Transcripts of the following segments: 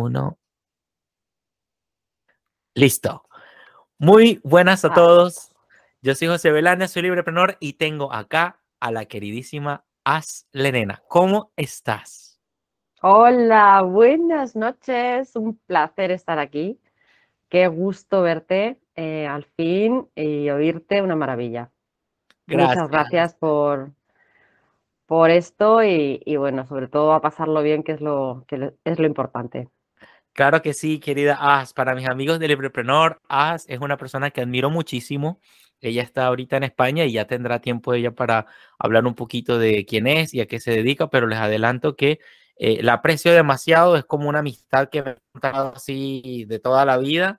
Uno. Listo. Muy buenas a todos. Yo soy José Belanda, soy libreprenor y tengo acá a la queridísima As Lerena. ¿Cómo estás? Hola, buenas noches. Un placer estar aquí. Qué gusto verte eh, al fin y oírte, una maravilla. Muchas gracias por, por esto y, y, bueno, sobre todo a pasarlo bien, que es lo, que es lo importante. Claro que sí, querida As. Para mis amigos de Librepreneur, As es una persona que admiro muchísimo. Ella está ahorita en España y ya tendrá tiempo ella para hablar un poquito de quién es y a qué se dedica, pero les adelanto que eh, la aprecio demasiado, es como una amistad que me ha contado así de toda la vida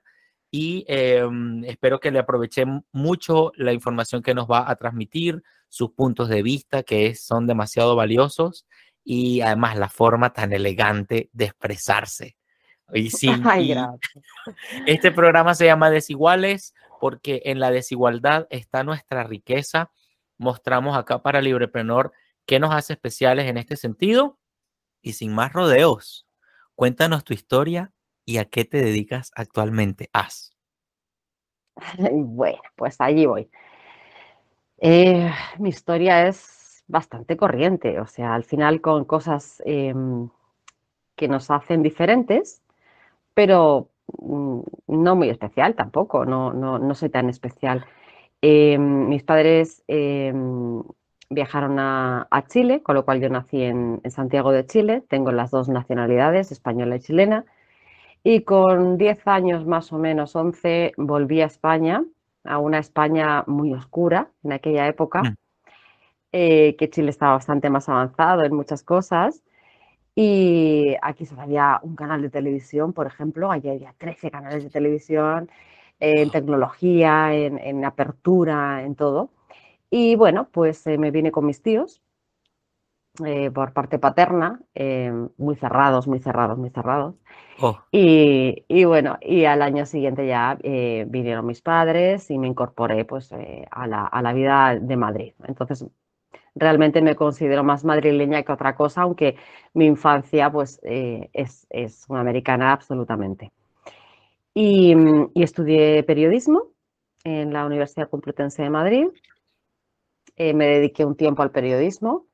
y eh, espero que le aproveche mucho la información que nos va a transmitir, sus puntos de vista que es- son demasiado valiosos y además la forma tan elegante de expresarse. Y sí, Ay, este programa se llama Desiguales porque en la desigualdad está nuestra riqueza. Mostramos acá para Librepreneur qué nos hace especiales en este sentido. Y sin más rodeos, cuéntanos tu historia y a qué te dedicas actualmente. Haz. Bueno, pues allí voy. Eh, mi historia es bastante corriente, o sea, al final con cosas em, que nos hacen diferentes, pero mm, no muy especial tampoco, no, no, no soy tan especial. Em, mis padres em, viajaron a, a Chile, con lo cual yo nací en, en Santiago de Chile, tengo las dos nacionalidades, española y chilena, y con 10 años más o menos, 11, volví a España, a una España muy oscura en aquella época, Mm. eh, que Chile estaba bastante más avanzado en muchas cosas. Y aquí solo había un canal de televisión, por ejemplo, allí había 13 canales de televisión, en tecnología, en, en apertura, en todo. Y bueno, pues eh, me vine con mis tíos eh, por parte paterna, eh, muy cerrados, muy cerrados, muy cerrados. Oh, Y, y bueno, y al año siguiente ya vinieron mis padres y me incorporé pues a la, a la vida de Madrid. Entonces, realmente me considero más madrileña que otra cosa, aunque mi infancia pues eh, es, es una americana absolutamente. Y, estudié periodismo en la Universidad Complutense de Madrid. Eh, me dediqué un tiempo al periodismo.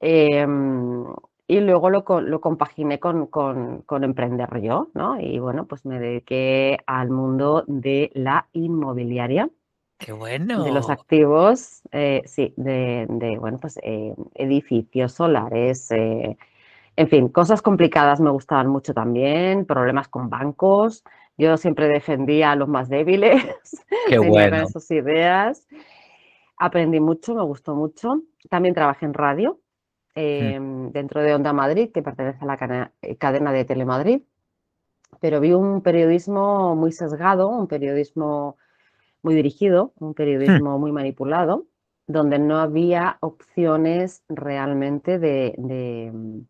Em, y luego lo, lo compaginé con, con- con emprender yo, ¿no? Y bueno, pues me dediqué al mundo de la inmobiliaria, qué de los activos, eh, sí, de, de, bueno, pues eh, edificios solares, eh, en fin, cosas complicadas me gustaban mucho también, problemas con bancos. Yo siempre defendía a los más débiles, Qué bueno. esas ideas. Aprendí mucho, me gustó mucho. También trabajé en radio Mm. eh, dentro de Onda Madrid, que pertenece a la cadena de Telemadrid, pero vi un periodismo muy sesgado, un periodismo muy dirigido, un Hmm, periodismo muy manipulado, donde no había opciones realmente de, de, mm,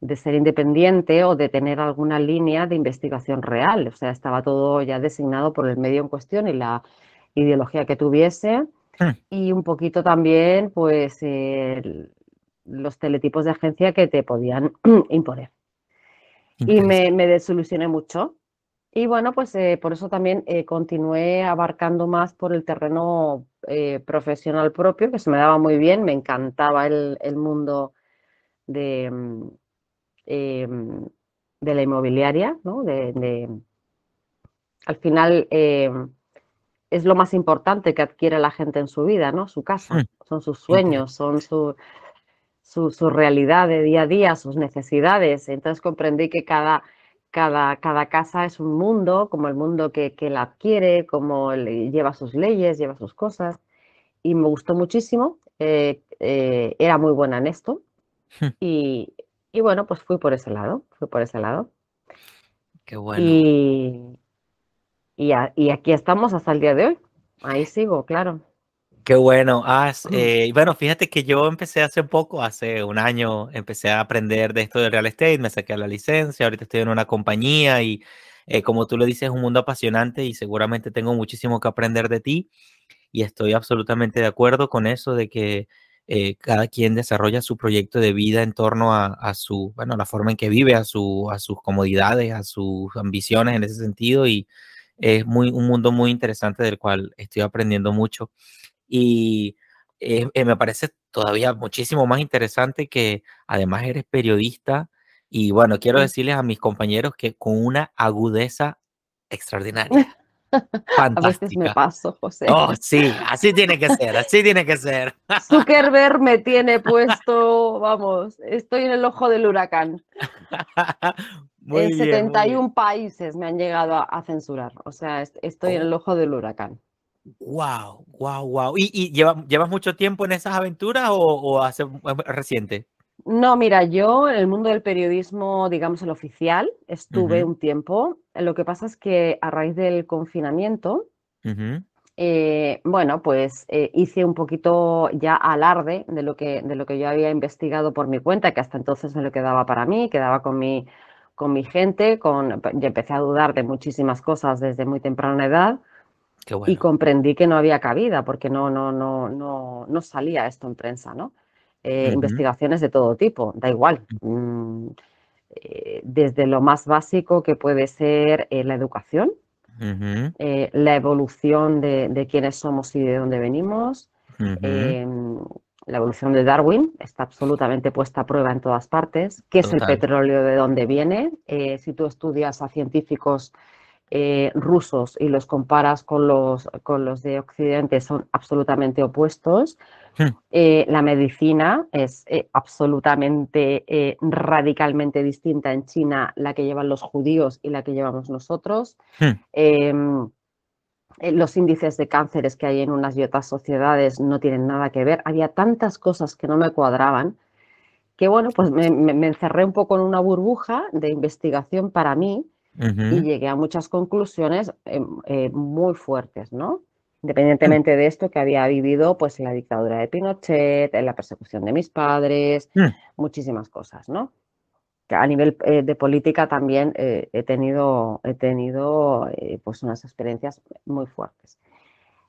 de ser independiente o de tener alguna línea de investigación real. O sea, estaba todo ya designado por el medio en cuestión y la ideología que tuviese hmm, y un poquito también, pues, el- los teletipos de agencia que te podían imponer. Y me desilusioné mucho. Y bueno, pues eh, por eso también eh, continué abarcando más por el terreno eh, profesional propio, que se me daba muy bien, me encantaba el, el mundo de, mm, em, de la inmobiliaria, ¿no? De, de- al final es lo más importante que adquiere la gente en su vida, ¿no? Su casa, son sus sueños, son su, su, su realidad de día a día, sus necesidades. Entonces comprendí que cada, cada, cada casa es un mundo, como el mundo que, que la adquiere, como le- lleva sus leyes, lleva sus cosas. Y me gustó muchísimo, eh, eh, era muy buena en esto. Hmm, Y, y bueno, pues fui por ese lado, fui por ese lado. Qué bueno. Y, y, a- y aquí estamos hasta el día de hoy. Ahí sigo, claro. Qué bueno. Has, eh, bueno, fíjate que yo empecé hace poco, hace un año, empecé a aprender de esto del real estate, me saqué la licencia, ahorita estoy en una compañía y eh, como tú lo dices, es un mundo apasionante y seguramente tengo muchísimo que aprender de ti y estoy absolutamente de acuerdo con eso de que eh, cada quien desarrolla su proyecto de vida en torno a, su, bueno, la forma en que vive, a, su, a sus comodidades, a sus ambiciones en ese sentido y es muy, un mundo muy interesante del cual estoy aprendiendo mucho y eh, eh, me parece todavía muchísimo más interesante que además eres periodista y bueno, quiero decirles a mis compañeros que con una agudeza extraordinaria. A veces me paso, José. Oh, sí, así tiene que ser, así tiene que ser. Zuckerberg me tiene puesto, vamos, estoy en el ojo del huracán. en 71 países me han llegado a, censurar, o sea, estoy en oh. el ojo del huracán. Wow, wow, wow. ¿Y, y llevas, mucho tiempo en esas aventuras o, o hace reciente? No, mira, yo en el mundo del periodismo, digamos el oficial, estuve un tiempo. Lo que pasa es que a raíz del confinamiento, eh, bueno, pues eh, hice un poquito ya alarde de lo, que, de lo que yo había investigado por mi cuenta, que hasta entonces me lo quedaba para mí, quedaba con mi, con mi gente, con, y empecé a dudar de muchísimas cosas desde muy temprana edad. Y comprendí que no había cabida porque no, no, no, no, no salía esto en prensa, ¿no? Eh, investigaciones de todo tipo, da igual. Mm, eh, desde lo más básico que puede ser eh, la educación, la evolución de, quiénes somos y de dónde venimos, em, la evolución de Darwin está absolutamente puesta a prueba en todas partes. ¿Qué es el petróleo? ¿De dónde viene? si tú estudias a científicos rusos y los comparas con los, con los de Occidente, son absolutamente opuestos. Eh, la medicina es eh, absolutamente eh, radicalmente distinta en China, la que llevan los judíos y la que llevamos nosotros. Em, los índices de cánceres que hay en unas y otras sociedades no tienen nada que ver. Había tantas cosas que no me cuadraban que, bueno, pues me, encerré un poco en una burbuja de investigación para mí y llegué a muchas conclusiones muy fuertes, ¿no? independientemente de esto que había vivido pues en la dictadura de Pinochet, en la persecución de mis padres, mm. muchísimas cosas, ¿no? a nivel eh, de política también eh, he tenido, he tenido eh, pues unas experiencias muy fuertes.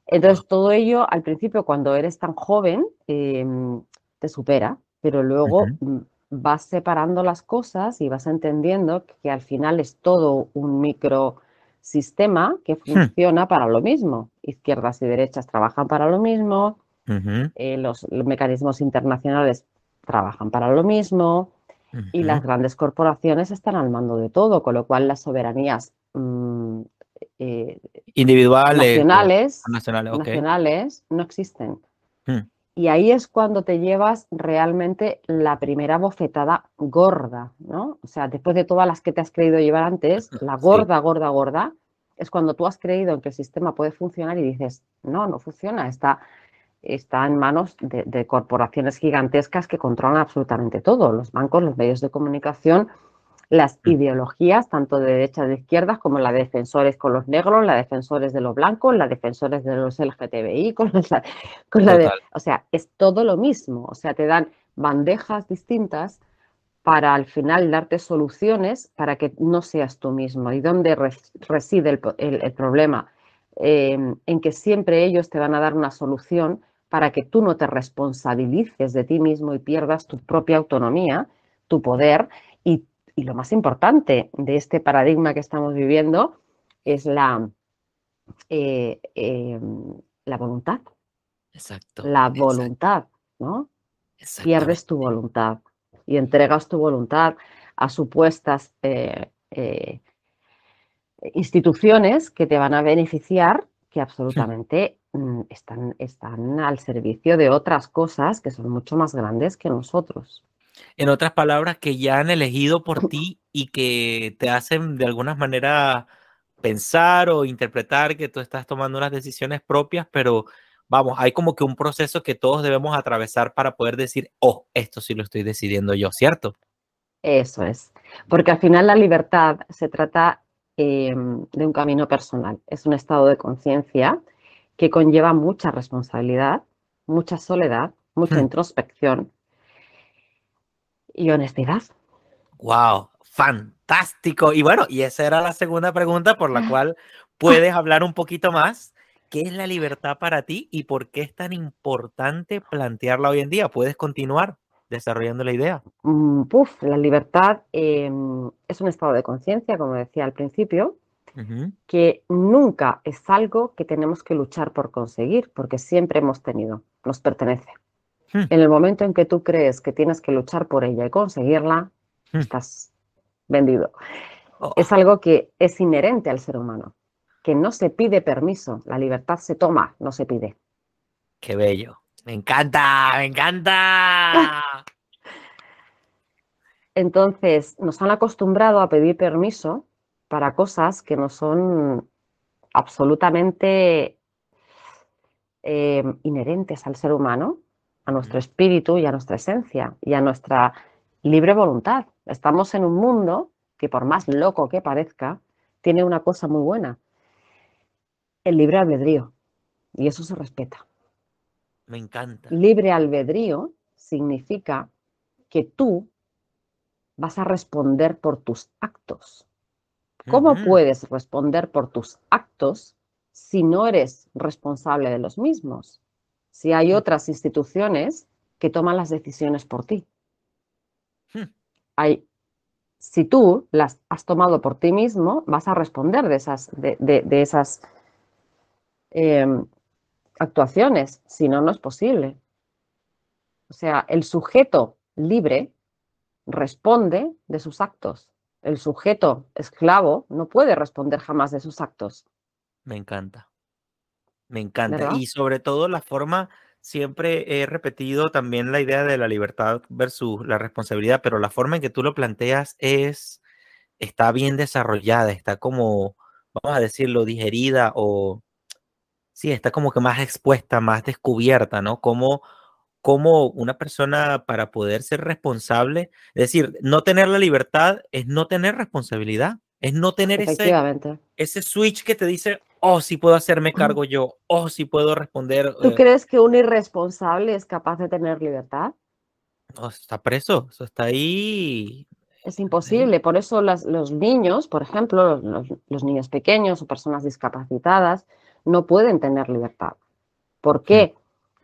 Entonces, todo ello al principio, cuando eres tan joven, em, te supera, pero luego mm, vas separando las cosas y vas entendiendo que al final es todo un micro sistema que hmm. funciona para lo mismo. Izquierdas y derechas trabajan para lo mismo, eh, los, mecanismos internacionales trabajan para lo mismo y las grandes corporaciones están al mando de todo, con lo cual las soberanías mm, eh, individuales nacionales, nacionales, no existen. Hmm. Y ahí es cuando te llevas realmente la primera bofetada gorda, ¿no? O sea, después de todas las que te has creído llevar antes, la gorda, gorda, gorda, es cuando tú has creído en que el sistema puede funcionar y dices, no, no funciona, está, está en manos de, corporaciones gigantescas que controlan absolutamente todo, los bancos, los medios de comunicación, las mm. ideologías, tanto de derecha de izquierdas, como la de defensores con los negros, la de defensores de los blancos, la de defensores de los LGTBI, con, con la de... O sea, es todo lo mismo. O sea, te dan bandejas distintas para al final darte soluciones para que no seas tú mismo. ¿Y dónde reside el, problema? Eh, en que siempre ellos te van a dar una solución para que tú no te responsabilices de ti mismo y pierdas tu propia autonomía, tu poder y y lo más importante de este paradigma que estamos viviendo es la, eh, em, la voluntad. Exacto. La voluntad, ¿no? Pierdes tu voluntad y entregas tu voluntad a supuestas eh, eh, instituciones que te van a beneficiar, que absolutamente mm, están, están al servicio de otras cosas que son mucho más grandes que nosotros. En otras palabras, que ya han elegido por ti y que te hacen de alguna manera pensar o interpretar que tú estás tomando unas decisiones propias, pero vamos, hay como que un proceso que todos debemos atravesar para poder decir, oh, esto sí lo estoy decidiendo yo, ¿cierto? Eso es, porque al final la libertad se trata em, de un camino personal, es un estado de conciencia que conlleva mucha responsabilidad, mucha soledad, mucha hmm. introspección, y honestidad. Wow, fantástico. Y bueno, y esa era la segunda pregunta por la cual puedes hablar un poquito más, ¿qué es la libertad para ti y por qué es tan importante plantearla hoy en día? ¿Puedes continuar desarrollando la idea? Mm, la libertad em, es un estado de conciencia, como decía al principio, que nunca es algo que tenemos que luchar por conseguir, porque siempre hemos tenido, nos pertenece. Hmm. En el momento en que tú crees que tienes que luchar por ella y conseguirla, hmm. estás vendido. Oh. Es algo que es inherente al ser humano, que no se pide permiso, la libertad se toma, no se pide. Qué bello. Me encanta, me encanta. Entonces, nos han acostumbrado a pedir permiso para cosas que no son absolutamente eh, inherentes al ser humano, a nuestro espíritu y a nuestra esencia y a nuestra libre voluntad. Estamos en un mundo que por más loco que parezca, tiene una cosa muy buena, el libre albedrío, y eso se respeta. Me encanta. Libre albedrío significa que tú vas a responder por tus actos. ¿Cómo puedes responder por tus actos si no eres responsable de los mismos? Si hay otras instituciones que toman las decisiones por ti. Hmm. Hay, si tú las has tomado por ti mismo, vas a responder de esas, de, esas em, actuaciones. Si no, no es posible. O sea, el sujeto libre responde de sus actos el sujeto esclavo no puede responder jamás de sus actos. Me encanta. Me encanta. Y sobre todo la forma, siempre he repetido también la idea de la libertad versus la responsabilidad, pero la forma en que tú lo planteas es, está bien desarrollada, está como, vamos a decirlo, digerida o, sí, está como que más expuesta, más descubierta, ¿no? Como cómo una persona para poder ser responsable, es decir, no tener la libertad es no tener responsabilidad, es no tener ese, ese switch que te dice, oh, sí puedo hacerme cargo yo, oh, sí puedo responder. ¿Tú eh crees que un irresponsable es capaz de tener libertad? No, está preso, eso está ahí. Es imposible, por eso los niños, por ejemplo, los, niños pequeños o personas discapacitadas, no pueden tener libertad. ¿Por mm. qué?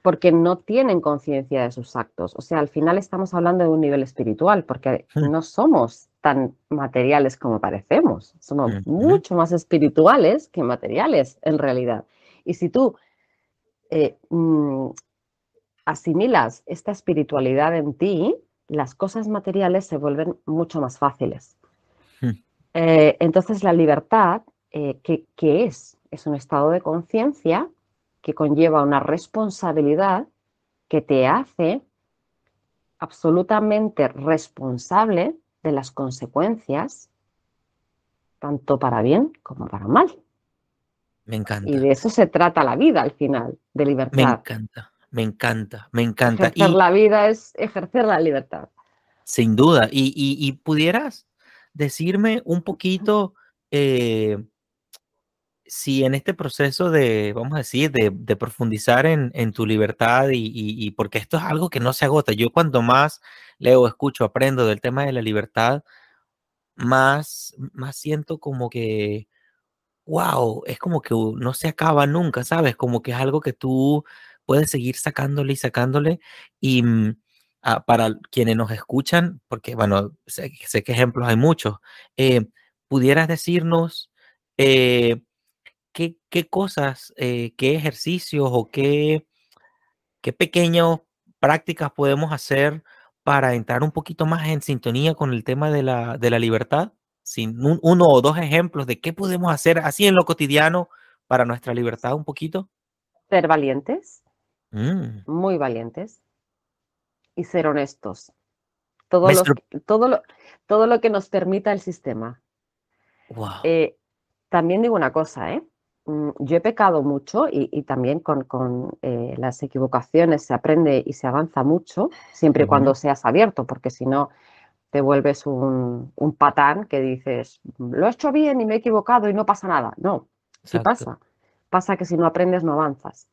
porque no tienen conciencia de sus actos. O sea, al final estamos hablando de un nivel espiritual, porque hmm. no somos tan materiales como parecemos, somos mucho más espirituales que materiales en realidad. Y si tú eh, mm, asimilas esta espiritualidad en ti, las cosas materiales se vuelven mucho más fáciles. Eh, entonces la libertad, eh, ¿qué es? Es un estado de conciencia que conlleva una responsabilidad que te hace absolutamente responsable de las consecuencias, tanto para bien como para mal. Me encanta. Y de eso se trata la vida al final, de libertad. Me encanta, me encanta, me encanta. Ejercer la vida es ejercer la libertad. Sin duda. Y, pudieras decirme un poquito eh, si en este proceso de, vamos a decir, de, profundizar en, tu libertad y, porque esto es algo que no se agota. Yo cuando más leo, escucho, aprendo del tema de la libertad, más, más siento como que, wow, es como que no se acaba nunca, ¿sabes? Como que es algo que tú puedes seguir sacándole y sacándole. Y mm, ah, para quienes nos escuchan, porque bueno, sé, que ejemplos hay muchos, eh, pudieras decirnos... Eh, qué, cosas, eh, qué ejercicios o qué, qué pequeñas prácticas podemos hacer para entrar un poquito más en sintonía con el tema de la, libertad? Sin uno o dos ejemplos de qué podemos hacer así en lo cotidiano para nuestra libertad un poquito. Ser valientes, mm. muy valientes, y ser honestos. Todo, todo, lo, todo lo que nos permita el sistema. Eh, también digo una cosa, ¿eh? Mm, yo he pecado mucho y, también con, eh, las equivocaciones se aprende y se avanza mucho, siempre y cuando seas abierto, porque si no te vuelves un, patán que dices, lo he hecho bien y me he equivocado y no pasa nada. No, sí pasa. Pasa que si no aprendes no avanzas.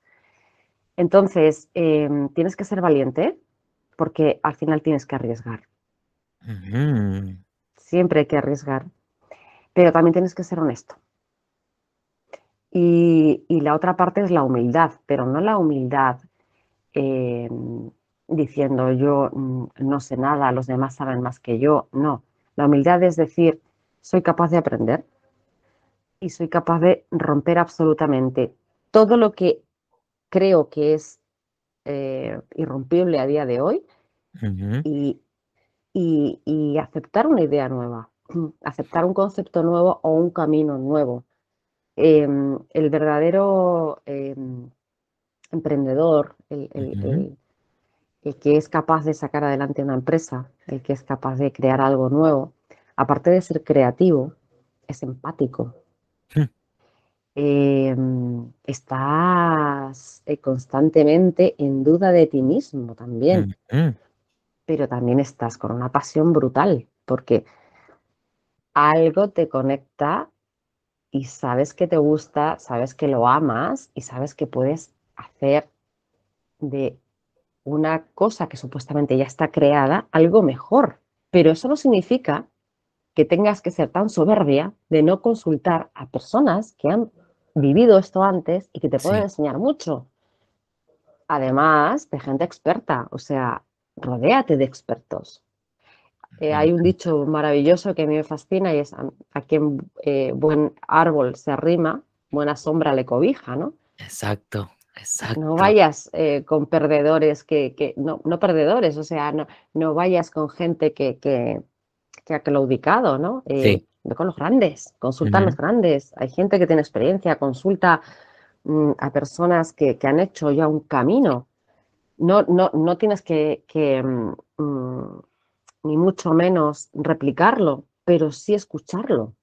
Entonces, em, tienes que ser valiente porque al final tienes que arriesgar. Siempre hay que arriesgar, pero también tienes que ser honesto Y, la otra parte es la humildad, pero no la humildad eh, diciendo yo mm, no sé nada, los demás saben más que yo. No, la humildad es decir, soy capaz de aprender y soy capaz de romper absolutamente todo lo que creo que es eh, irrompible a día de hoy y, y, aceptar una idea nueva, aceptar un concepto nuevo o un camino nuevo. Em, el verdadero em, emprendedor, el, que es capaz de sacar adelante una empresa, el que es capaz de crear algo nuevo, aparte de ser creativo, es empático. Em, estás eh, constantemente en duda de ti mismo también, pero también estás con una pasión brutal, porque algo te conecta y sabes que te gusta, sabes que lo amas y sabes que puedes hacer de una cosa que supuestamente ya está creada algo mejor. Pero eso no significa que tengas que ser tan soberbia de no consultar a personas que han vivido esto antes y que te pueden enseñar mucho. Además de gente experta, o sea, rodéate de expertos. Eh, hay un dicho maravilloso que a mí me fascina y es a, quien eh, buen árbol se arrima, buena sombra le cobija, ¿no? Exacto, exacto. No vayas eh, con perdedores que, no, no, perdedores, o sea, no, no vayas con gente que, que, que ha claudicado, ¿no? Sí. Ve con los grandes, consulta a los grandes. Hay gente que tiene experiencia, consulta mm, a personas que, han hecho ya un camino. No, no, no tienes que, que mm, ni mucho menos replicarlo, pero sí escucharlo.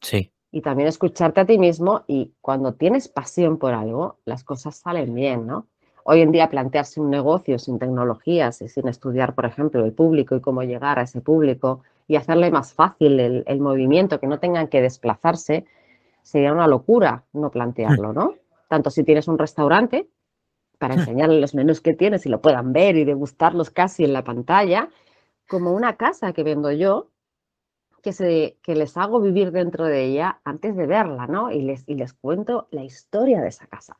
Sí. Y también escucharte a ti mismo y cuando tienes pasión por algo, las cosas salen bien, ¿no? Hoy en día plantearse un negocio sin tecnologías y sin estudiar, por ejemplo, el público y cómo llegar a ese público y hacerle más fácil el, el movimiento, que no tengan que desplazarse, sería una locura no plantearlo, ¿no? Tanto si tienes un restaurante, para enseñarles los menús que tienes y lo puedan ver y degustarlos casi en la pantalla, como una casa que vendo yo, que, se, que les hago vivir dentro de ella antes de verla, ¿no? Y les, y les cuento la historia de esa casa,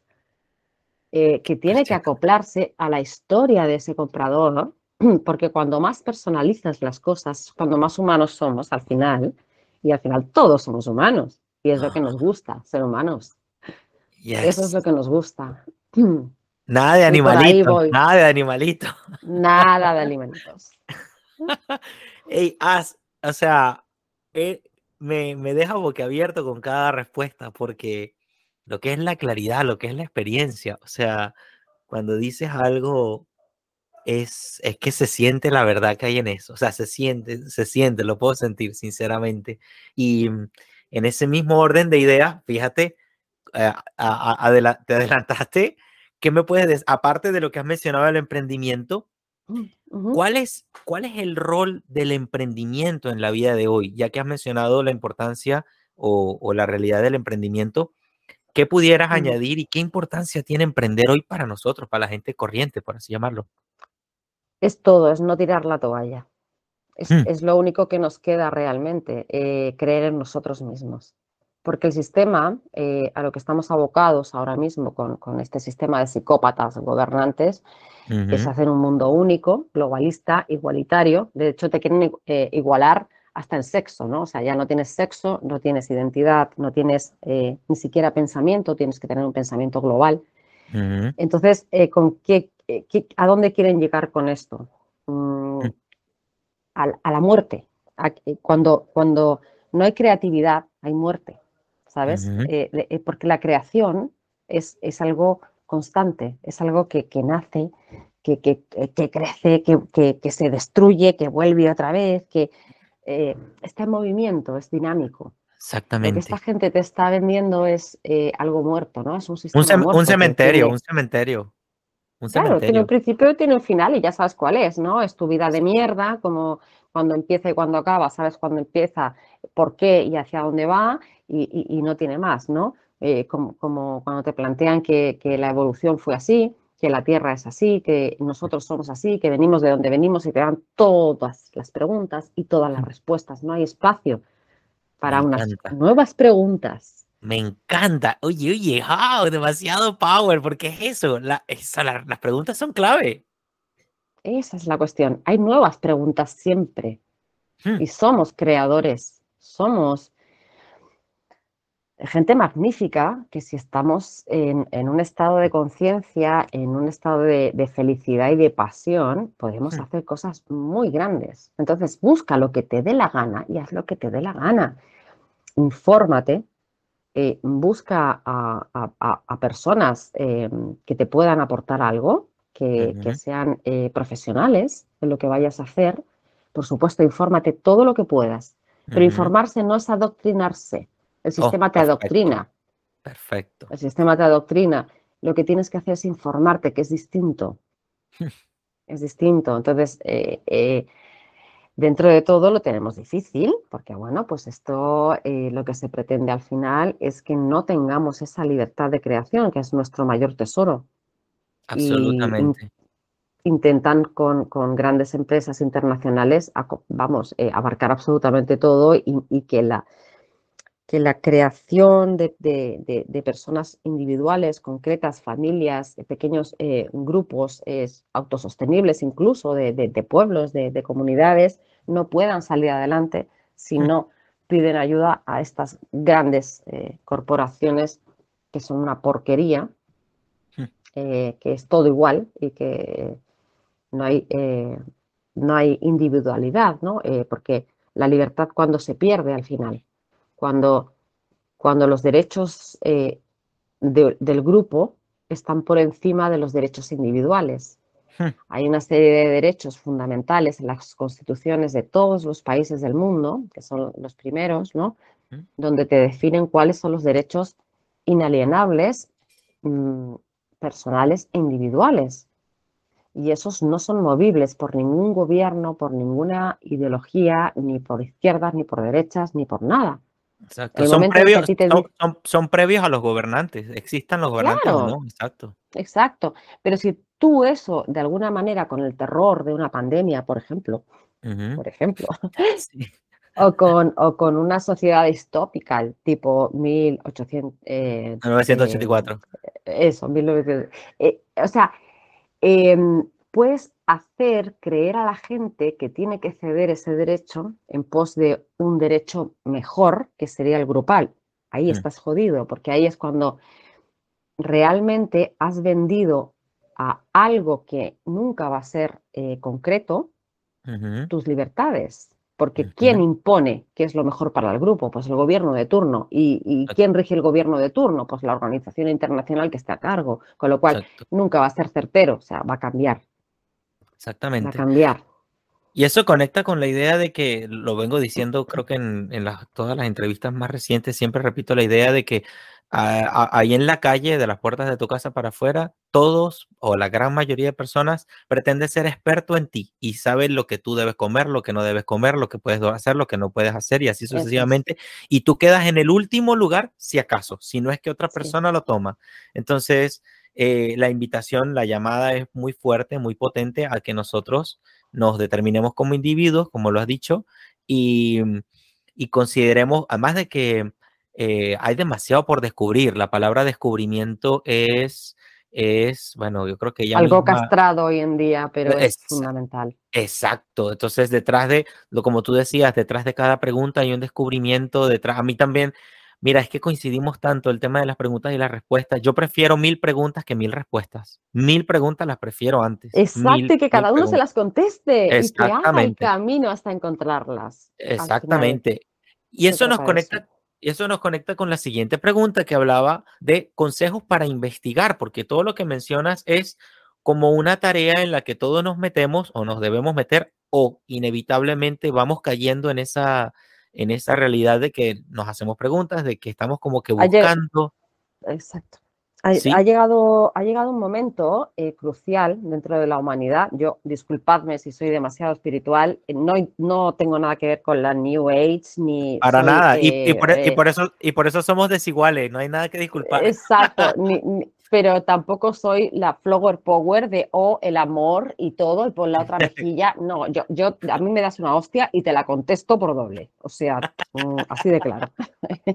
eh, que tiene que acoplarse a la historia de ese comprador, porque cuando más personalizas las cosas, cuando más humanos somos al final, y al final todos somos humanos, y es lo que nos gusta, ser humanos. Eso es lo que nos gusta. Nada de animalito, nada de animalito. Nada de animalitos. Ey, o sea, eh, me, me deja boquiabierto con cada respuesta porque lo que es la claridad, lo que es la experiencia, o sea, cuando dices algo, es, es que se siente la verdad que hay en eso, o sea, se siente, se siente, lo puedo sentir sinceramente. Y mm, en ese mismo orden de ideas, fíjate, eh, te adelantaste, ¿qué me puedes decir? Aparte de lo que has mencionado del emprendimiento, ¿Cuál, es, ¿Cuál es el rol del emprendimiento en la vida de hoy? Ya que has mencionado la importancia o, la realidad del emprendimiento, ¿qué pudieras añadir y qué importancia tiene emprender hoy para nosotros, para la gente corriente, por así llamarlo? Es todo, es no tirar la toalla. Es, mm. lo único que nos queda realmente, eh, creer en nosotros mismos porque el sistema eh, a lo que estamos abocados ahora mismo con, este sistema de psicópatas gobernantes es hacer un mundo único, globalista, igualitario. De hecho, te quieren eh, igualar hasta en sexo, ¿no? O sea, ya no tienes sexo, no tienes identidad, no tienes eh, ni siquiera pensamiento, tienes que tener un pensamiento global. Entonces, ¿con qué, ¿a dónde quieren llegar con esto? Mm, mm. a, la muerte. cuando, cuando no hay creatividad, hay muerte. ¿Sabes? Eh, eh, porque la creación es, es, algo constante, es algo que, que nace, que, que, que crece, que, se destruye, que vuelve otra vez, que eh, está en movimiento, es dinámico. Exactamente. Lo que esta gente te está vendiendo es algo muerto, ¿no? Es un sistema un, cementerio, un cementerio. Un claro, tiene un principio y tiene un final y ya sabes cuál es, ¿no? Es tu vida de mierda, como cuando empieza y cuando acaba, sabes cuándo empieza, por qué y hacia dónde va y, no tiene más, ¿no? Eh, como, cuando te plantean que, la evolución fue así, que la Tierra es así, que nosotros somos así, que venimos de donde venimos y te dan todas las preguntas y todas las respuestas. No hay espacio para unas nuevas preguntas. Me encanta. Oye, oye, wow, demasiado power, porque es eso. La, esa, la, las preguntas son clave. Esa es la cuestión. Hay nuevas preguntas siempre. Hmm. Y somos creadores, somos gente magnífica que si estamos en, en un estado de conciencia, en un estado de, de felicidad y de pasión, podemos Hmm. hacer cosas muy grandes. Entonces, busca lo que te dé la gana y haz lo que te dé la gana. Infórmate, eh, busca a, a- a- a personas eh, que te puedan aportar algo, que, sean eh, profesionales en lo que vayas a hacer. Por supuesto, infórmate todo lo que puedas. Pero informarse no es adoctrinarse. El Oh, sistema te perfecto. adoctrina. Perfecto. El sistema te adoctrina. Lo que tienes que hacer es informarte, que es distinto. Es distinto. Entonces, eh, eh, dentro de todo lo tenemos difícil, porque bueno, pues esto eh, lo que se pretende al final es que no tengamos esa libertad de creación, que es nuestro mayor tesoro. Y Absolutamente. intentan con, con grandes empresas internacionales, vamos, eh, abarcar absolutamente todo y, y que la, que la creación de, de- de- de personas individuales, concretas, familias, eh, pequeños eh, grupos es autosostenibles incluso de, pueblos, de, de comunidades, no puedan salir adelante si Hmm. no piden ayuda a estas grandes eh, corporaciones que son una porquería. Eh, que es todo igual y que no hay, eh, no hay individualidad, ¿no? Eh, porque la libertad cuando se pierde al final, cuando, cuando los derechos de- del grupo están por encima de los derechos individuales. Hmm. Hay una serie de derechos fundamentales en las constituciones de todos los países del mundo, que son los primeros, ¿no? Hmm. Donde te definen cuáles son los derechos inalienables, mm, personales e individuales. Y esos no son movibles por ningún gobierno, por ninguna ideología, ni por izquierdas, ni por derechas, ni por nada. Exacto. Son previos, ti te son, di- son- son previos a los gobernantes. Existan los gobernantes o Claro. no. Exacto. Exacto. Pero si tú eso, de alguna manera, con el terror de una pandemia, por ejemplo, por ejemplo, Sí. O con, o con una sociedad distópica, tipo 1800, eh, 1984. eh, eso, 1900, eh, o sea, em, puedes hacer creer a la gente que tiene que ceder ese derecho en pos de un derecho mejor, que sería el grupal. Ahí Mm. estás jodido, porque ahí es cuando realmente has vendido a algo que nunca va a ser eh, concreto tus libertades. Porque ¿quién impone qué es lo mejor para el grupo? Pues el gobierno de turno. ¿Y, quién rige el gobierno de turno? Pues la organización internacional que está a cargo. Con lo cual, Exacto. nunca va a ser certero, o sea, va a cambiar, va a Exactamente. cambiar. Y eso conecta con la idea de que, lo vengo diciendo, creo que en, en las- todas las entrevistas más recientes, siempre repito la idea de que ah, ah, ahí en la calle, de las puertas de tu casa para afuera, todos o la gran mayoría de personas pretende ser experto en ti y saben lo que tú debes comer, lo que no debes comer, lo que puedes hacer, lo que no puedes hacer y así sucesivamente. Y tú quedas en el último lugar, si acaso, si no es que otra Sí. persona lo toma. Entonces, eh, la invitación, la llamada es muy fuerte, muy potente a que nosotros nos determinemos como individuos, como lo has dicho, y, y consideremos, además de que eh, hay demasiado por descubrir, la palabra descubrimiento es, es bueno, yo creo que ella Algo misma... castrado hoy en día, pero es Es- fundamental. Exacto. Entonces, detrás de, lo como tú decías, detrás de cada pregunta hay un descubrimiento, detrás, a mí también, mira, es que coincidimos tanto el tema de las preguntas y las respuestas. Yo prefiero mil preguntas que mil respuestas. Mil preguntas las prefiero antes. Exacto, mil- y que cada uno se las conteste y que haga el camino hasta encontrarlas. Exactamente. Y eso nos eso. Y eso nos conecta con la siguiente pregunta que hablaba de consejos para investigar, porque todo lo que mencionas es como una tarea en la que todos nos metemos o nos debemos meter o inevitablemente vamos cayendo en esa en esa realidad de que nos hacemos preguntas, de que estamos como que buscando. Exacto. Ha, Sí. ha llegado, ha llegado un momento eh, crucial dentro de la humanidad. Yo, disculpadme si soy demasiado espiritual, eh, no, no tengo nada que ver con la New Age ni. Para soy, nada. Y, y eh, por, y eh, por eso, y por eso somos desiguales, no hay nada que disculpar. Exacto, ni- ni- pero tampoco soy la flower power de oh, el amor y todo, y por la otra mejilla. No, yo, yo, a mí me das una hostia y te la contesto por doble. O sea, mm, así de claro.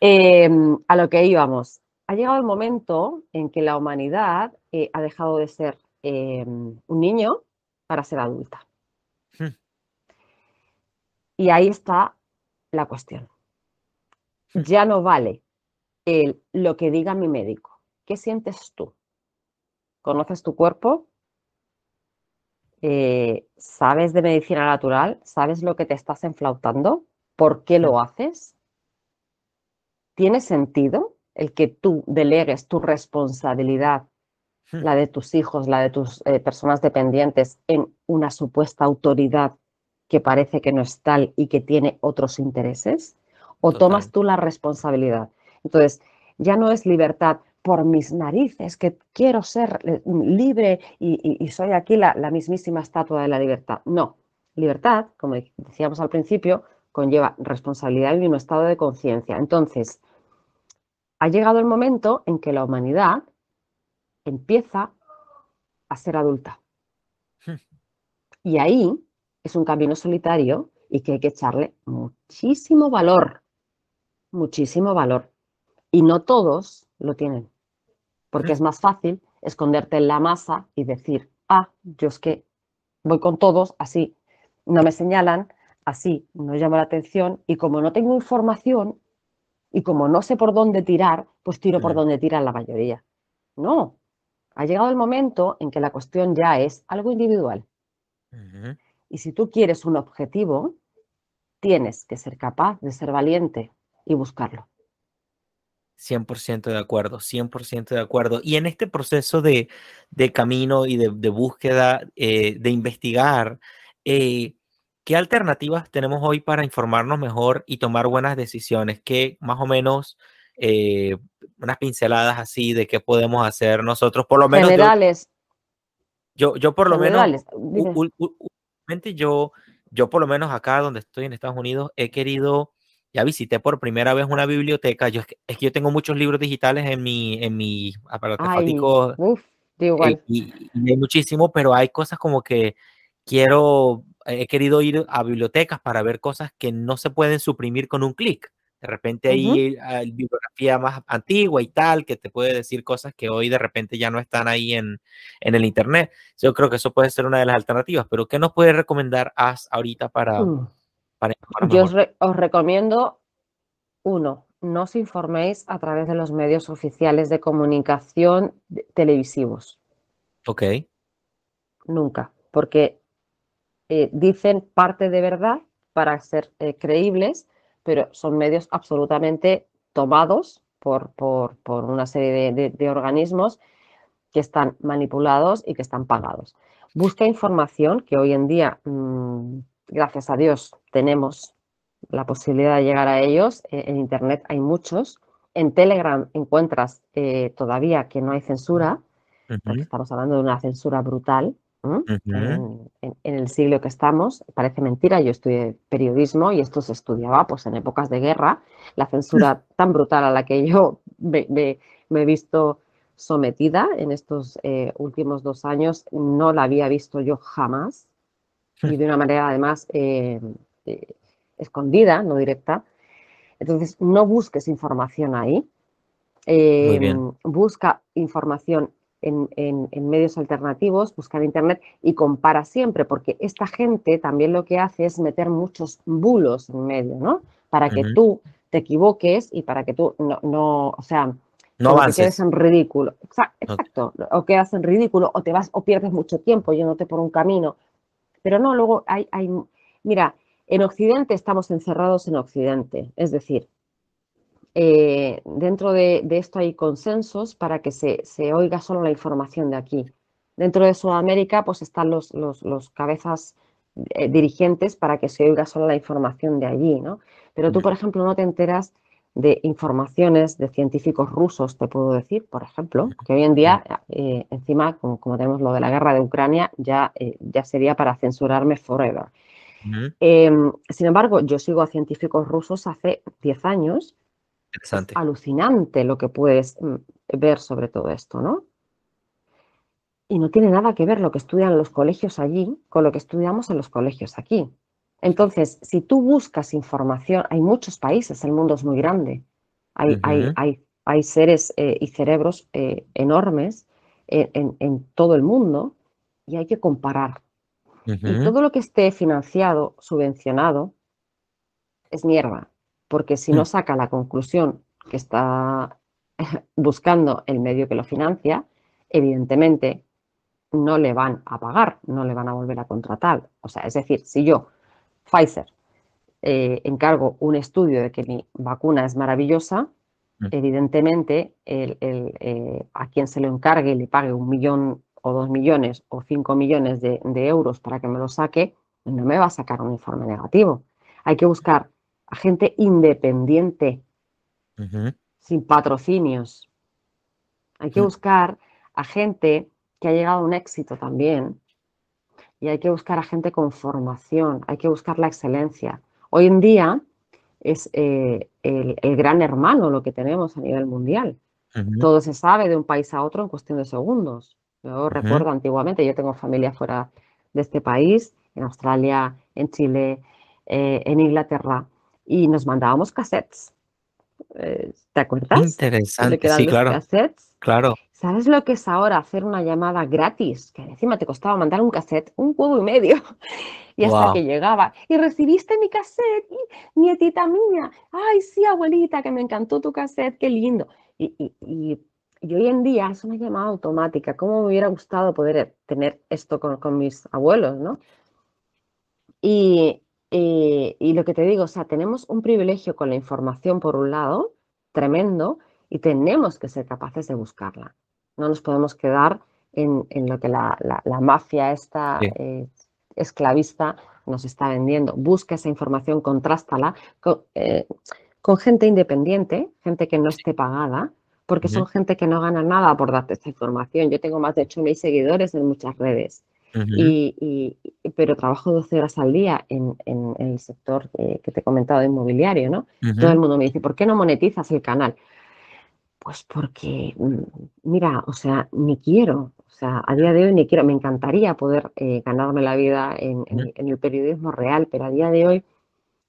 Em, a lo que íbamos. Ha llegado el momento en que la humanidad eh, ha dejado de ser em, un niño para ser adulta. Hmm. Y ahí está la cuestión. Hmm. Ya no vale el, lo que diga mi médico. ¿Qué sientes tú? ¿Conoces tu cuerpo? Eh, ¿Sabes de medicina natural? ¿Sabes lo que te estás enflautando? ¿Por qué lo haces? ¿Tiene sentido el que tú delegues tu responsabilidad, Hmm. la de tus hijos, la de tus eh, personas dependientes, en una supuesta autoridad que parece que no es tal y que tiene otros intereses? ¿O tomas tú la responsabilidad? Entonces, ya no es libertad por mis narices, que quiero ser eh, libre y, y- y soy aquí la, la mismísima estatua de la libertad. No, libertad, como decíamos al principio, conlleva responsabilidad y un estado de conciencia. Entonces, ha llegado el momento en que la humanidad empieza a ser adulta. Hmm. Y ahí es un camino solitario y que hay que echarle muchísimo valor, muchísimo valor. Y no todos lo tienen, porque Hmm. es más fácil esconderte en la masa y decir, ah, yo es que voy con todos, así no me señalan, así no llamo la atención y como no tengo información y como no sé por dónde tirar, pues tiro por donde tiran la mayoría. No, ha llegado el momento en que la cuestión ya es algo individual. Y si tú quieres un objetivo, tienes que ser capaz de ser valiente y buscarlo. 100% de acuerdo, 100% de acuerdo. Y en este proceso de, de camino y de, de búsqueda, eh, de investigar, eh, ¿qué alternativas tenemos hoy para informarnos mejor y tomar buenas decisiones? ¿Qué más o menos eh, unas pinceladas así de qué podemos hacer nosotros? Por lo menos Generales, yo, yo por lo menos, generales, u- u- u- yo, yo por lo menos acá donde estoy en Estados Unidos, he querido, ya visité por primera vez una biblioteca. Yo, es, que, yo tengo muchos libros digitales en mi, en mi aparato yo igual. y, y hay muchísimo, pero hay cosas como que quiero, he querido ir a bibliotecas para ver cosas que no se pueden suprimir con un clic. De repente hay ah, bibliografía más antigua y tal, que te puede decir cosas que hoy de repente ya no están ahí en, en el internet. Yo creo que eso puede ser una de las alternativas, pero ¿qué nos puede recomendar As ahorita para, Mm. para Yo os, re- os recomiendo, uno, no os informéis a través de los medios oficiales de comunicación televisivos, Ok, nunca, porque eh, dicen parte de verdad para ser eh, creíbles, pero son medios absolutamente tomados por, por- por una serie de, de- de organismos que están manipulados y que están pagados. Busca información que hoy en día, mm, gracias a Dios, tenemos la posibilidad de llegar a ellos. Eh, en Internet hay muchos. En Telegram encuentras eh, todavía que no hay censura, porque estamos hablando de una censura brutal. En, el siglo que estamos, parece mentira, yo estudié periodismo y esto se estudiaba pues, en épocas de guerra, la censura tan brutal a la que yo me, me- me he visto sometida en estos eh, últimos dos años, no la había visto yo jamás. Y de una manera además eh, eh, escondida, no directa. Entonces, no busques información ahí, bien. busca información en, en- en medios alternativos, busca en Internet y compara siempre, porque esta gente también lo que hace es meter muchos bulos en medio, ¿no? Para que tú te equivoques y para que tú no, no o sea, No que quedes en ridículo. Exacto, o quedas en ridículo o te vas o pierdes mucho tiempo yéndote por un camino. Pero no, luego hay, hay, mira, en Occidente estamos encerrados en Occidente, es decir, eh, dentro de, de esto hay consensos para que se, se oiga solo la información de aquí. Dentro de Sudamérica, pues están los, los, los cabezas eh, dirigentes para que se oiga solo la información de allí, ¿no? Pero tú, por ejemplo, no te enteras de informaciones de científicos rusos, te puedo decir, por ejemplo, que hoy en día, eh, encima, como, como tenemos lo de la guerra de Ucrania, ya, ya sería para censurarme forever. Em, sin embargo, yo sigo a científicos rusos hace 10 años. Es alucinante lo que puedes mm, ver sobre todo esto, ¿no? Y no tiene nada que ver lo que estudian los colegios allí con lo que estudiamos en los colegios aquí. Entonces, si tú buscas información, hay muchos países, el mundo es muy grande. Hay, hay, hay, hay seres eh, y cerebros eh, enormes en, en, todo el mundo y hay que comparar. Y todo lo que esté financiado, subvencionado, es mierda, porque si no mm. saca la conclusión que está buscando el medio que lo financia, evidentemente no le van a pagar, no le van a volver a contratar. O sea, es decir, si yo, Pfizer, eh, encargo un estudio de que mi vacuna es maravillosa, mm. evidentemente eh, a quien se lo encargue y le pague un millón o dos millones o cinco millones de, euros para que me lo saque, no me va a sacar un informe negativo. Hay que buscar a gente independiente, sin patrocinios. Hay que mm. buscar a gente que ha llegado a un éxito también. Y hay que buscar a gente con formación, hay que buscar la excelencia. Hoy en día es eh, el, gran hermano lo que tenemos a nivel mundial. Todo se sabe de un país a otro en cuestión de segundos. Yo recuerdo antiguamente, yo tengo familia fuera de este país, en Australia, en Chile, eh, en Inglaterra, y nos mandábamos cassettes. Eh, ¿Te acuerdas? Interesante, sí, claro. Claro. ¿Sabes lo que es ahora hacer una llamada gratis? Que encima te costaba mandar un cassette, un huevo y medio. Y hasta que llegaba, y recibiste mi cassette, y, nietita mía, ay, sí, abuelita, que me encantó tu cassette, qué lindo. Y, y, hoy en día es una llamada automática. ¿Cómo me hubiera gustado poder tener esto con, con mis abuelos, no? Y, y lo que te digo, o sea, tenemos un privilegio con la información por un lado, tremendo, y tenemos que ser capaces de buscarla. No nos podemos quedar en, lo que la, mafia esta eh, esclavista nos está vendiendo. Busca esa información, contrástala eh, con, gente independiente, gente que no esté pagada, porque son gente que no gana nada por darte esta información. Yo tengo más de 8.000 seguidores en muchas redes, y, pero trabajo 12 horas al día en, el sector que te he comentado inmobiliario, ¿no? Todo el mundo me dice, ¿por qué no monetizas el canal? Pues porque, mm, mira, o sea, ni quiero, o sea, a día de hoy ni quiero, me encantaría poder eh, ganarme la vida en, el periodismo real, pero a día de hoy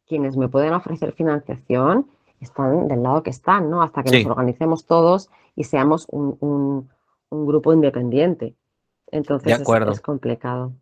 quienes me pueden ofrecer financiación están del lado que están, ¿no? Hasta que nos organicemos todos y seamos un, grupo independiente. Entonces es complicado.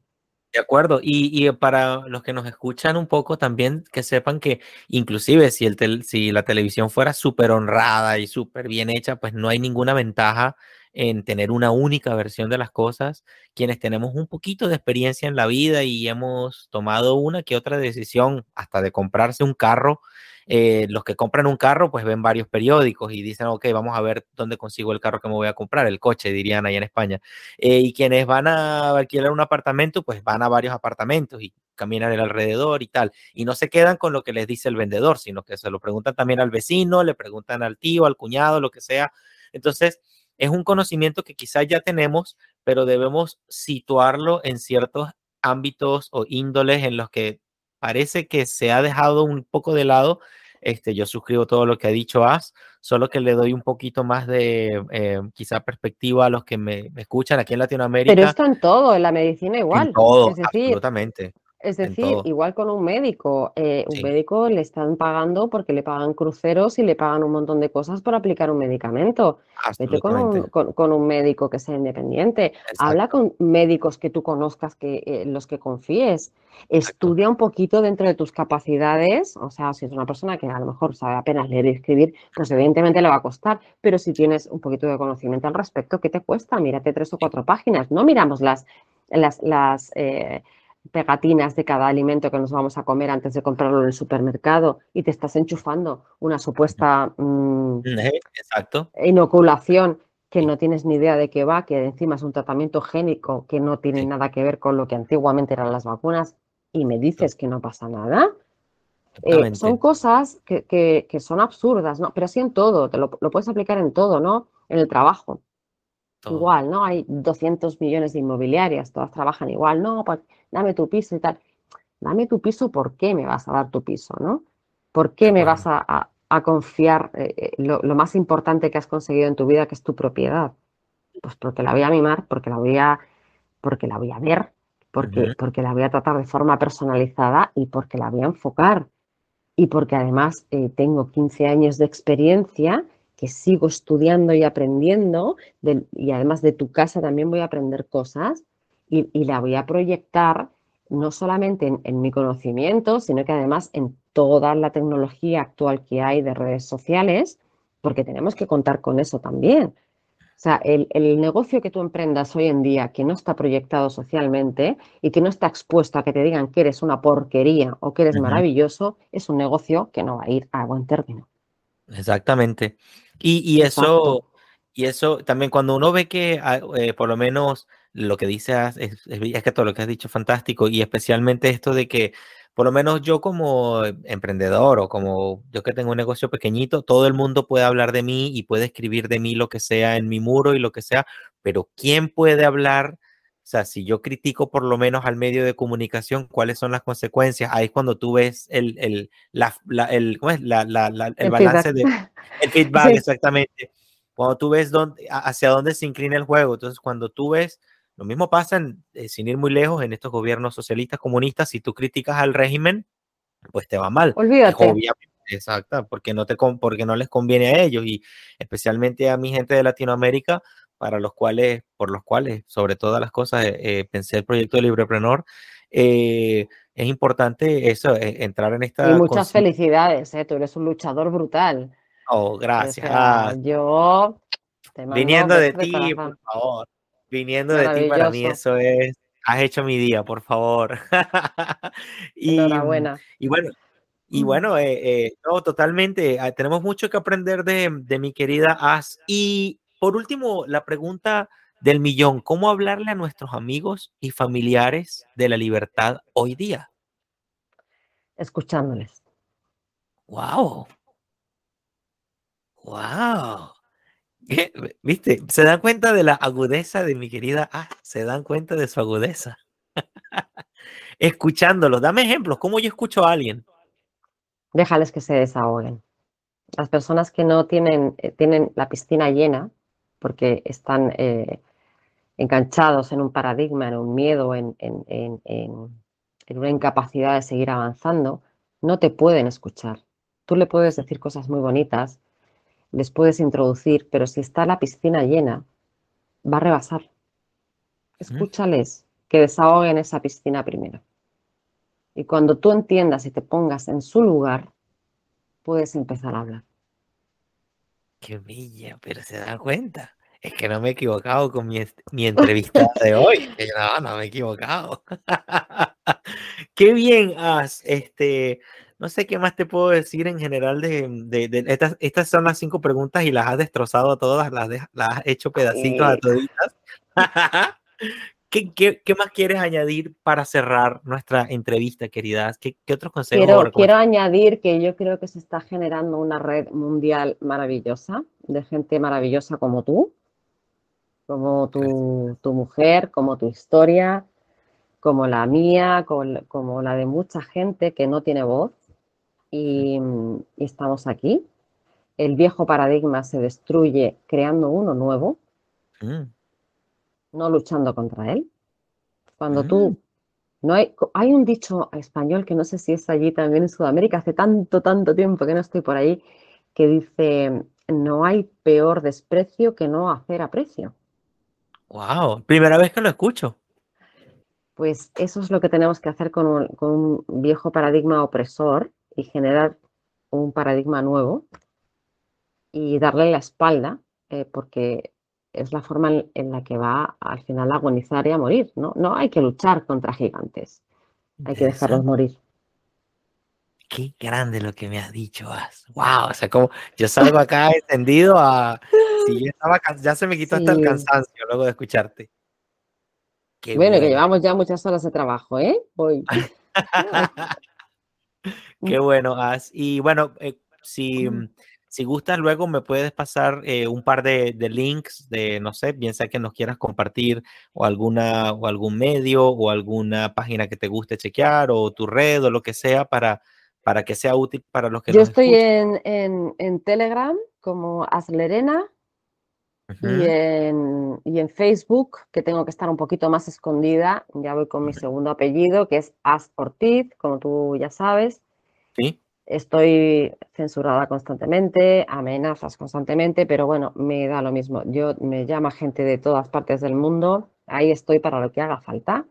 De acuerdo. Y, para los que nos escuchan un poco también que sepan que inclusive si, el si la televisión fuera súper honrada y súper bien hecha, pues no hay ninguna ventaja en tener una única versión de las cosas. Quienes tenemos un poquito de experiencia en la vida y hemos tomado una que otra decisión hasta de comprarse un carro, eh, los que compran un carro pues ven varios periódicos y dicen, ok, vamos a ver dónde consigo el carro que me voy a comprar, el coche, dirían ahí en España. Eh, y quienes van a alquilar un apartamento, pues van a varios apartamentos y caminan alrededor y tal. Y no se quedan con lo que les dice el vendedor, sino que se lo preguntan también al vecino, le preguntan al tío, al cuñado, lo que sea. Entonces, es un conocimiento que quizás ya tenemos, pero debemos situarlo en ciertos ámbitos o índoles en los que parece que se ha dejado un poco de lado este, yo suscribo todo lo que ha dicho As, solo que le doy un poquito más de eh, quizá perspectiva a los que me, escuchan aquí en Latinoamérica. Pero esto en todo, en la medicina igual. En todo, absolutamente. Es decir, igual con un médico, eh, un médico le están pagando porque le pagan cruceros y le pagan un montón de cosas por aplicar un medicamento. Vete con un, con, un, médico que sea independiente. Habla con médicos que tú conozcas, que eh, los que confíes. Estudia un poquito dentro de tus capacidades. O sea, si es una persona que a lo mejor sabe apenas leer y escribir, pues evidentemente le va a costar. Pero si tienes un poquito de conocimiento al respecto, ¿qué te cuesta? Mírate tres o cuatro páginas. No miramos las, las, las eh, pegatinas de cada alimento que nos vamos a comer antes de comprarlo en el supermercado y te estás enchufando una supuesta mm, Exacto. inoculación que no tienes ni idea de qué va, que encima es un tratamiento génico que no tiene nada que ver con lo que antiguamente eran las vacunas y me dices que no pasa nada. Eh, son cosas que, son absurdas, ¿no? Pero así en todo, te lo, lo puedes aplicar en todo, ¿no? En el trabajo. Igual, ¿no? Hay 200 millones de inmobiliarias, todas trabajan igual, no, pues dame tu piso y tal. Dame tu piso, ¿por qué me vas a dar tu piso, no? ¿Por qué me vas a, confiar eh, eh, lo, más importante que has conseguido en tu vida, que es tu propiedad? Pues porque la voy a mimar, porque la voy a, porque la voy a ver, porque, porque la voy a tratar de forma personalizada y porque la voy a enfocar. y porque además eh, tengo 15 años de experiencia que sigo estudiando y aprendiendo y además de tu casa también voy a aprender cosas y, la voy a proyectar no solamente en, en, mi conocimiento, sino que además en toda la tecnología actual que hay de redes sociales, porque tenemos que contar con eso también. O sea, el, negocio que tú emprendas hoy en día que no está proyectado socialmente y que no está expuesto a que te digan que eres una porquería o que eres maravilloso, es un negocio que no va a ir a buen término. Exactamente. Y, eso, y eso también cuando uno ve que ah, eh, por lo menos lo que dices es, es, que todo lo que has dicho es fantástico y especialmente esto de que por lo menos yo como emprendedor o como yo que tengo un negocio pequeñito, todo el mundo puede hablar de mí y puede escribir de mí lo que sea en mi muro y lo que sea, pero ¿quién puede hablar? O sea, si yo critico por lo menos al medio de comunicación, ¿cuáles son las consecuencias? Ahí es cuando tú ves el, el, la, el, ¿cómo es? La, la, el, balance de el feedback, exactamente. Cuando tú ves dónde, hacia dónde se inclina el juego. Entonces, cuando tú ves lo mismo pasa, eh, sin ir muy lejos, en estos gobiernos socialistas comunistas. Si tú criticas al régimen, pues te va mal. Olvídate. Obviamente, exacto, porque no, te, porque no les conviene a ellos y especialmente a mi gente de Latinoamérica, para los cuales, por los cuales, sobre todas las cosas, eh, eh, pensé el proyecto de Libreprenor. es importante eso, entrar en esta. Y muchas felicidades, tú eres un luchador brutal. Oh, gracias. yo Viniendo de ti, por favor viniendo de ti, para mí eso es, has hecho mi día, por favor. y, Enhorabuena. Y bueno, y bueno, eh, eh, no, totalmente. Ah, tenemos mucho que aprender de, de, mi querida As. Y por último, la pregunta del millón: ¿Cómo hablarle a nuestros amigos y familiares de la libertad hoy día? Escuchándoles. ¡Wow! ¡Wow! ¿Viste? ¿Se dan cuenta de la agudeza de mi querida? Ah, se dan cuenta de su agudeza. Escuchándolo. Dame ejemplos. ¿Cómo yo escucho a alguien? Déjales que se desahoguen. Las personas que no tienen, eh, tienen la piscina llena porque están eh, enganchados en un paradigma, en un miedo, en, en una incapacidad de seguir avanzando, no te pueden escuchar. Tú le puedes decir cosas muy bonitas, les puedes introducir, pero si está la piscina llena, va a rebasar. Escúchales que desahoguen esa piscina primero. Y cuando tú entiendas y te pongas en su lugar, puedes empezar a hablar. Qué bella, pero se da cuenta. Es que no me he equivocado con mi, mi entrevista de hoy. No, no me he equivocado. Qué bien has, este, no sé qué más te puedo decir en general de, estas, estas son las cinco preguntas y las has destrozado a todas, las, has hecho pedacitos a toditas. ¿Qué, más quieres añadir para cerrar nuestra entrevista, queridas? ¿Qué, otros consejos? Quiero, quiero añadir que yo creo que se está generando una red mundial maravillosa, de gente maravillosa como tú, como tu, tu mujer, como tu historia, como la mía, como la de mucha gente que no tiene voz y, estamos aquí. El viejo paradigma se destruye creando uno nuevo, mm. No luchando contra él. Cuando tú mm. no hay, hay un dicho español que no sé si es allí también en Sudamérica, hace tanto, tanto tiempo que no estoy por ahí, que dice, no hay peor desprecio que no hacer aprecio. Wow, primera vez que lo escucho. Pues eso es lo que tenemos que hacer con un viejo paradigma opresor y generar un paradigma nuevo y darle la espalda, eh, porque es la forma en, la que va al final a agonizar y a morir. ¿no? no hay que luchar contra gigantes, hay que dejarlos morir. Qué grande lo que me has dicho, Wow, o sea, como yo salgo acá encendido a. ya, se me quitó hasta el cansancio luego de escucharte. bueno, que llevamos ya muchas horas de trabajo, ¿eh? Hoy. Qué bueno, As. Y bueno, eh, si, mm, si gustas, luego me puedes pasar eh, un par de, links de, no sé, bien sea que nos quieras compartir o, alguna, o algún medio o alguna página que te guste chequear o tu red o lo que sea para, para que sea útil para los que Yo estoy en, en, Telegram como Aslerena y, en, y en Facebook, que tengo que estar un poquito más escondida. Ya voy con mi segundo apellido, que es As Ortiz, como tú ya sabes. Sí. Estoy censurada constantemente, amenazas constantemente, pero bueno, me da lo mismo. Yo me llama gente de todas partes del mundo, ahí estoy para lo que haga falta.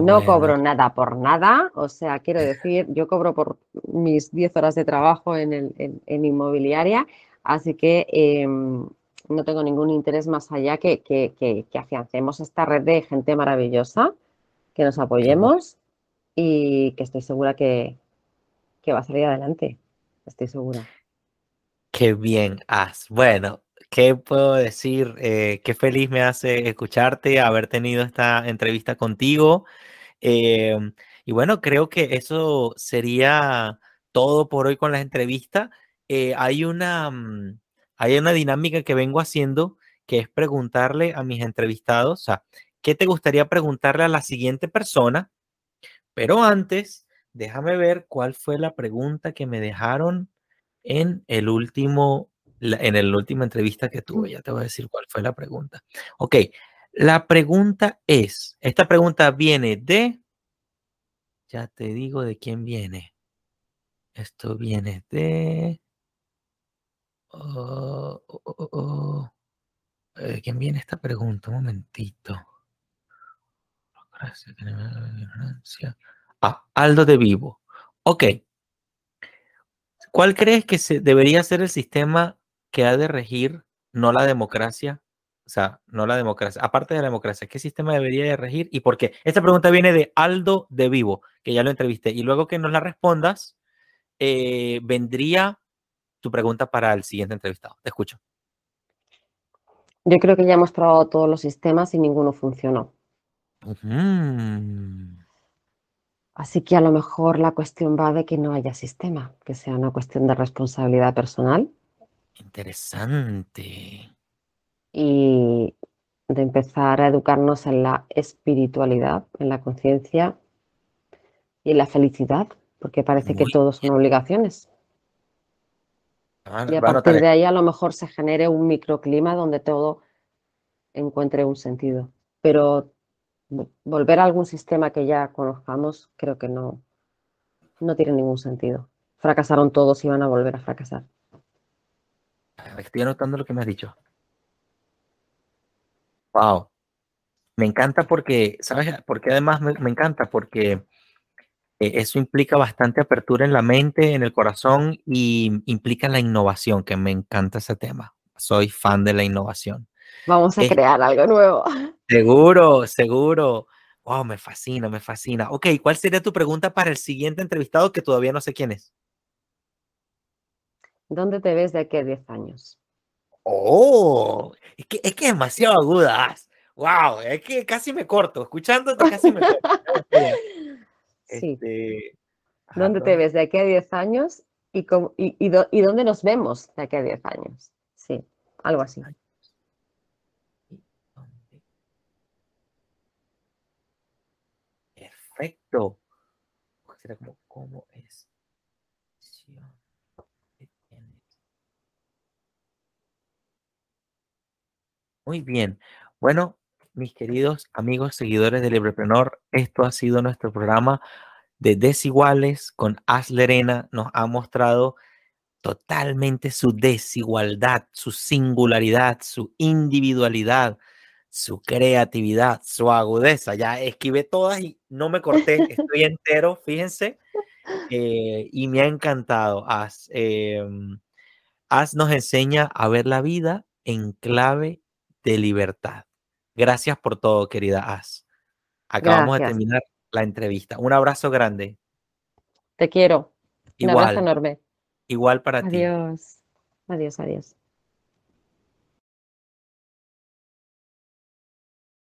no cobro nada por nada, o sea, quiero decir, yo cobro por mis 10 horas de trabajo en, el, inmobiliaria, así que em, no tengo ningún interés más allá que, que, que, afiancemos esta red de gente maravillosa, que nos apoyemos y que estoy segura que, que va a salir adelante, estoy segura. Qué bien, As. Bueno, ¿qué puedo decir? Eh, qué feliz me hace escucharte, haber tenido esta entrevista contigo. Em, y bueno, creo que eso sería todo por hoy con la entrevista. Eh, hay, una, mm, hay una dinámica que vengo haciendo que es preguntarle a mis entrevistados, o sea, ¿qué te gustaría preguntarle a la siguiente persona? Pero antes, Déjame ver cuál fue la pregunta que me dejaron en el último, en la última entrevista que tuve. Ya te voy a decir cuál fue la pregunta. Ok, la pregunta es, esta pregunta viene de, ya te digo de quién viene. Esto viene de... Oh, oh, oh, ¿De quién viene esta pregunta? Un momentito. Gracias. Ah, Aldo de Vivo. Ok. ¿Cuál crees que se debería ser el sistema que ha de regir, no la democracia? O sea, no la democracia. Aparte de la democracia, ¿qué sistema debería de regir y por qué? Esta pregunta viene de Aldo de Vivo, que ya lo entrevisté. Y luego que nos la respondas, eh, vendría tu pregunta para el siguiente entrevistado. Te escucho. Yo creo que ya hemos probado todos los sistemas y ninguno funcionó. Así que a lo mejor la cuestión va de que no haya sistema, que sea una cuestión de responsabilidad personal. Interesante. Y de empezar a educarnos en la espiritualidad, en la conciencia y en la felicidad, porque parece que todos son obligaciones. Ah, y a partir de ahí a lo mejor se genere un microclima donde todo encuentre un sentido. Pero volver a algún sistema que ya conozcamos, creo que no, no tiene ningún sentido. Fracasaron todos y van a volver a fracasar. Estoy anotando lo que me has dicho. Wow. Me encanta porque, ¿sabes? Porque además me, me encanta porque eh, eso implica bastante apertura en la mente, en el corazón y implica la innovación, que me encanta ese tema. Soy fan de la innovación. Vamos a crear algo nuevo. Seguro, seguro. Wow, me fascina, me fascina. Ok, ¿cuál sería tu pregunta para el siguiente entrevistado que todavía no sé quién es? ¿Dónde te ves de aquí a 10 años? Oh, es que es, que demasiado agudas. Wow, es que casi me corto. Escuchándote casi me corto. sí. Este, ¿Dónde te ves de aquí a 10 años y, y, y dónde nos vemos de aquí a 10 años? Sí, algo así. Perfecto. ¿cómo es? Muy bien. Bueno, mis queridos amigos seguidores de Libreprenor, esto ha sido nuestro programa de Desiguales con As Lerena. Nos ha mostrado totalmente su desigualdad, su singularidad, su individualidad, su creatividad, su agudeza. Ya esquivé todas y no me corté, estoy entero, fíjense. Eh, y me ha encantado. As, em, As nos enseña a ver la vida en clave de libertad. Gracias por todo, querida As. Acabamos de terminar la entrevista. Un abrazo grande. Te quiero. Un abrazo enorme. Igual para ti. Adiós. Adiós, adiós.